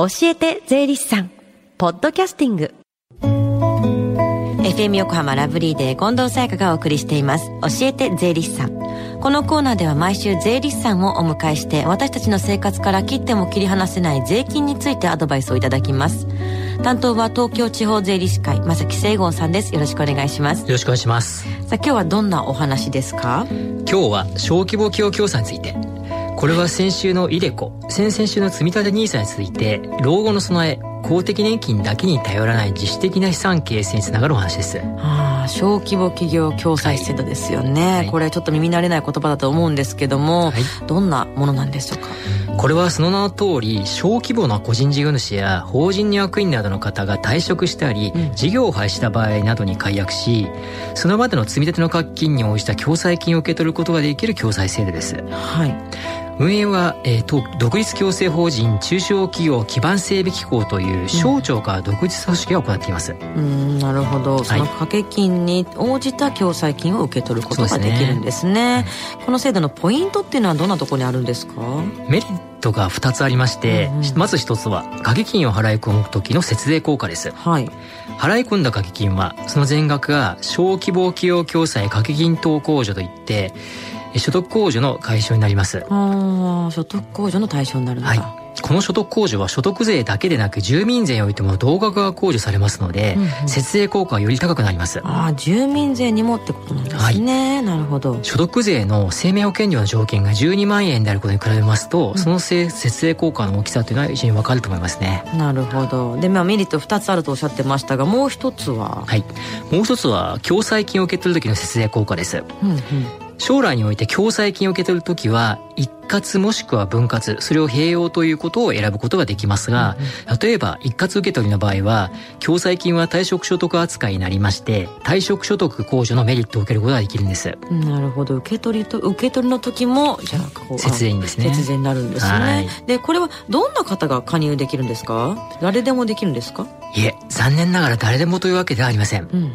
教えて税理士さん。ポッドキャスティング。FM 横浜ラブリーで近藤沙耶香がお送りしています。教えて税理士さん。このコーナーでは毎週税理士さんをお迎えして私たちの生活から切っても切り離せない税金についてアドバイスをいただきます。担当は東京地方税理士会正木聖吾さんです。よろしくお願いします。よろしくお願いします。さあ今日はどんなお話ですか？今日は小規模企業協賛についてこれは先週のイデコ、先々週の積立 NISA に続いて、老後の備え、公的年金だけに頼らない自主的な資産形成につながるお話です。ああ、小規模企業共済制度ですよね、はい、これちょっと耳慣れない言葉だと思うんですけども、はい、どんなものなんでしょうか？これはその名の通り、小規模な個人事業主や法人の役員などの方が退職したり、うん、事業を廃止した場合などに解約し、その場での積み立ての課金に応じた共済金を受け取ることができる共済制度です。はい。運営は、えー、独立共生法人中小企業基盤整備機構という省庁から独立組織が行っています。うん、なるほど。その掛け金に応じた共済金を受け取ることができるんですね。すねこの制度のポイントっていうのはどんなところにあるんですか？メリットが2つありまして、うんうん、まず1つは掛け金を払い込む時の節税効果です。はい。払い込んだ掛け金はその全額が小規模企業共済掛け金等控除といって所得控除の解消になります。ああ、所得控除の対象になるんだ。はい。この所得控除は所得税だけでなく住民税においても同額が控除されますので、うんうん、節税効果はより高くなります。ああ住民税にもってことなんですね、はい、なるほど。所得税の生命保険料の条件が12万円であることに比べますと、うん、その節税効果の大きさというのは非常に分かると思いますね。なるほど。で、まあ、メリット2つあるとおっしゃってましたがもう一つは？はい。もう一つは共済金を受け取る時の節税効果です、うんうん将来において共済金を受け取るときは一括もしくは分割それを併用ということを選ぶことができますが、例えば一括受け取りの場合は共済金は退職所得扱いになりまして退職所得控除のメリットを受けることができるんです。なるほど。受け取りと受け取りの時もじゃあ節税ですね。節税になるんですね、はい、でこれはどんな方が加入できるんですか？誰でもできるんですか？いえ残念ながら誰でもというわけではありません、うんうん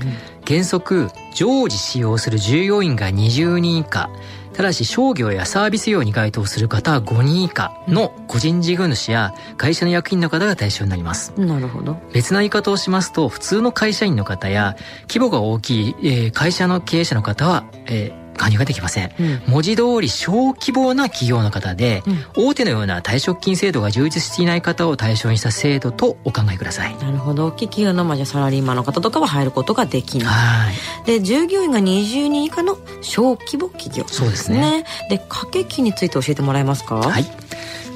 原則常時使用する従業員が20人以下ただし商業やサービス業に該当する方は5人以下の個人事業主や会社の役員の方が対象になります。なるほど。別な言い方をしますと、普通の会社員の方や規模が大きい、えー、会社の経営者の方は、えー加入ができません、うん、文字通り小規模な企業の方で、うん、大手のような退職金制度が充実していない方を対象にした制度とお考えください。なるほど。大きい企業の、まあ、じゃサラリーマンの方とかは入ることができない。で従業員が20人以下の小規模企業、ね、そうですね。で掛け金について教えてもらえますか？はい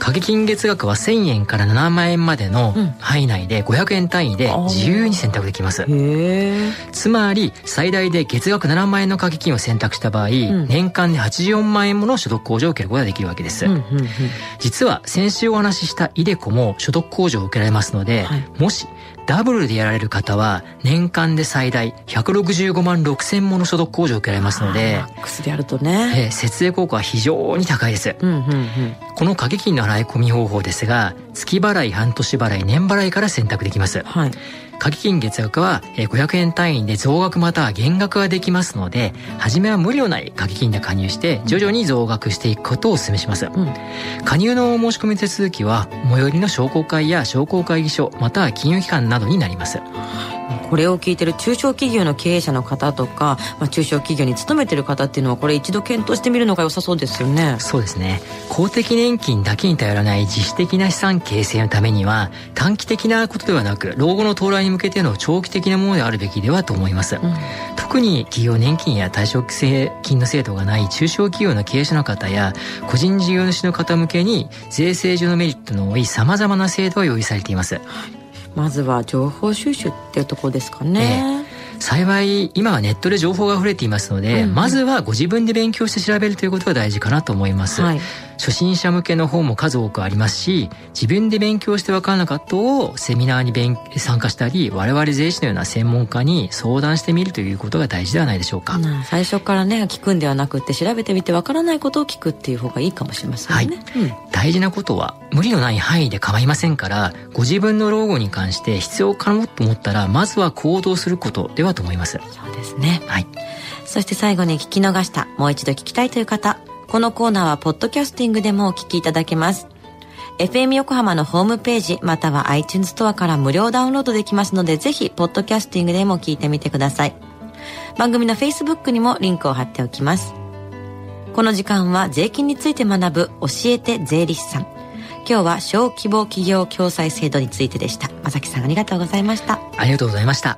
掛け金月額は1000円から7万円までの範囲内で500円単位で自由に選択できます、うん、つまり最大で月額7万円の掛け金を選択した場合、うん、年間で84万円もの所得控除を受けることができるわけです、うんうんうん、実は先週お話ししたイデコも所得控除を受けられますので、はい、もしダブルでやられる方は年間で最大165万6千もの所得控除を受けられますので、マックスであるとね、えー、節税効果は非常に高いです、うんうんうん、この掛け金の払い込み方法ですが月払い半年払い年払いから選択できます、はい。掛け金月額は500円単位で増額または減額ができますので初めは無理のない掛け金で加入して徐々に増額していくことをお勧めします、うん、加入の申し込み手続きは最寄りの商工会や商工会議所または金融機関などになります。これを聞いてる中小企業の経営者の方とか、まあ、中小企業に勤めてる方っていうのはこれ一度検討してみるのが良さそうですよね。そうですね。公的年金だけに頼らない自主的な資産形成のためには短期的なことではなく老後の到来に向けての長期的なものであるべきではと思います、うん、特に企業年金や退職金の制度がない中小企業の経営者の方や個人事業主の方向けに税制上のメリットの多いさまざまな制度が用意されています、まずは情報収集っていうところですかね、え。幸い今はネットで情報が溢れていますので、うんうん、まずはご自分で勉強して調べるということが大事かなと思います、はい、初心者向けの本も数多くありますし自分で勉強して分からなかったをセミナーに勉参加したり我々税理士のような専門家に相談してみるということが大事ではないでしょうか、最初からね聞くんではなくて調べてみて分からないことを聞くっていう方がいいかもしれませんね、はい、うん、大事なことは無理のない範囲で構いませんからご自分の老後に関して必要かもと思ったらまずは行動することではと思います。そうですね。はい。そして最後に聞き逃したもう一度聞きたいという方このコーナーはポッドキャスティングでもお聞きいただけます。FM 横浜のホームページまたは iTunes ストアから無料ダウンロードできますのでぜひポッドキャスティングでも聞いてみてください。番組の Facebook にもリンクを貼っておきます。この時間は税金について学ぶ教えて税理士さん。今日は小規模企業共済制度についてでした。正木さんありがとうございました。ありがとうございました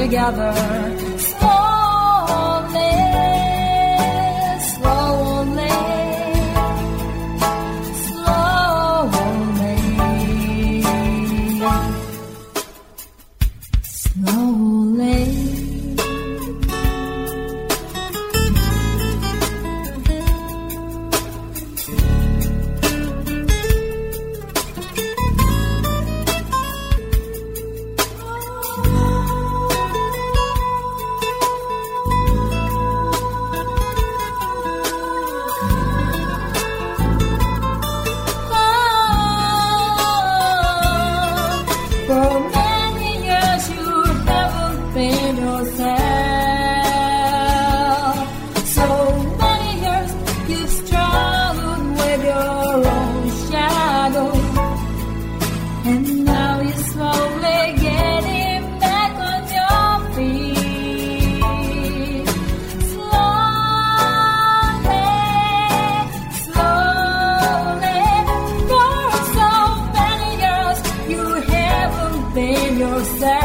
Together. Sir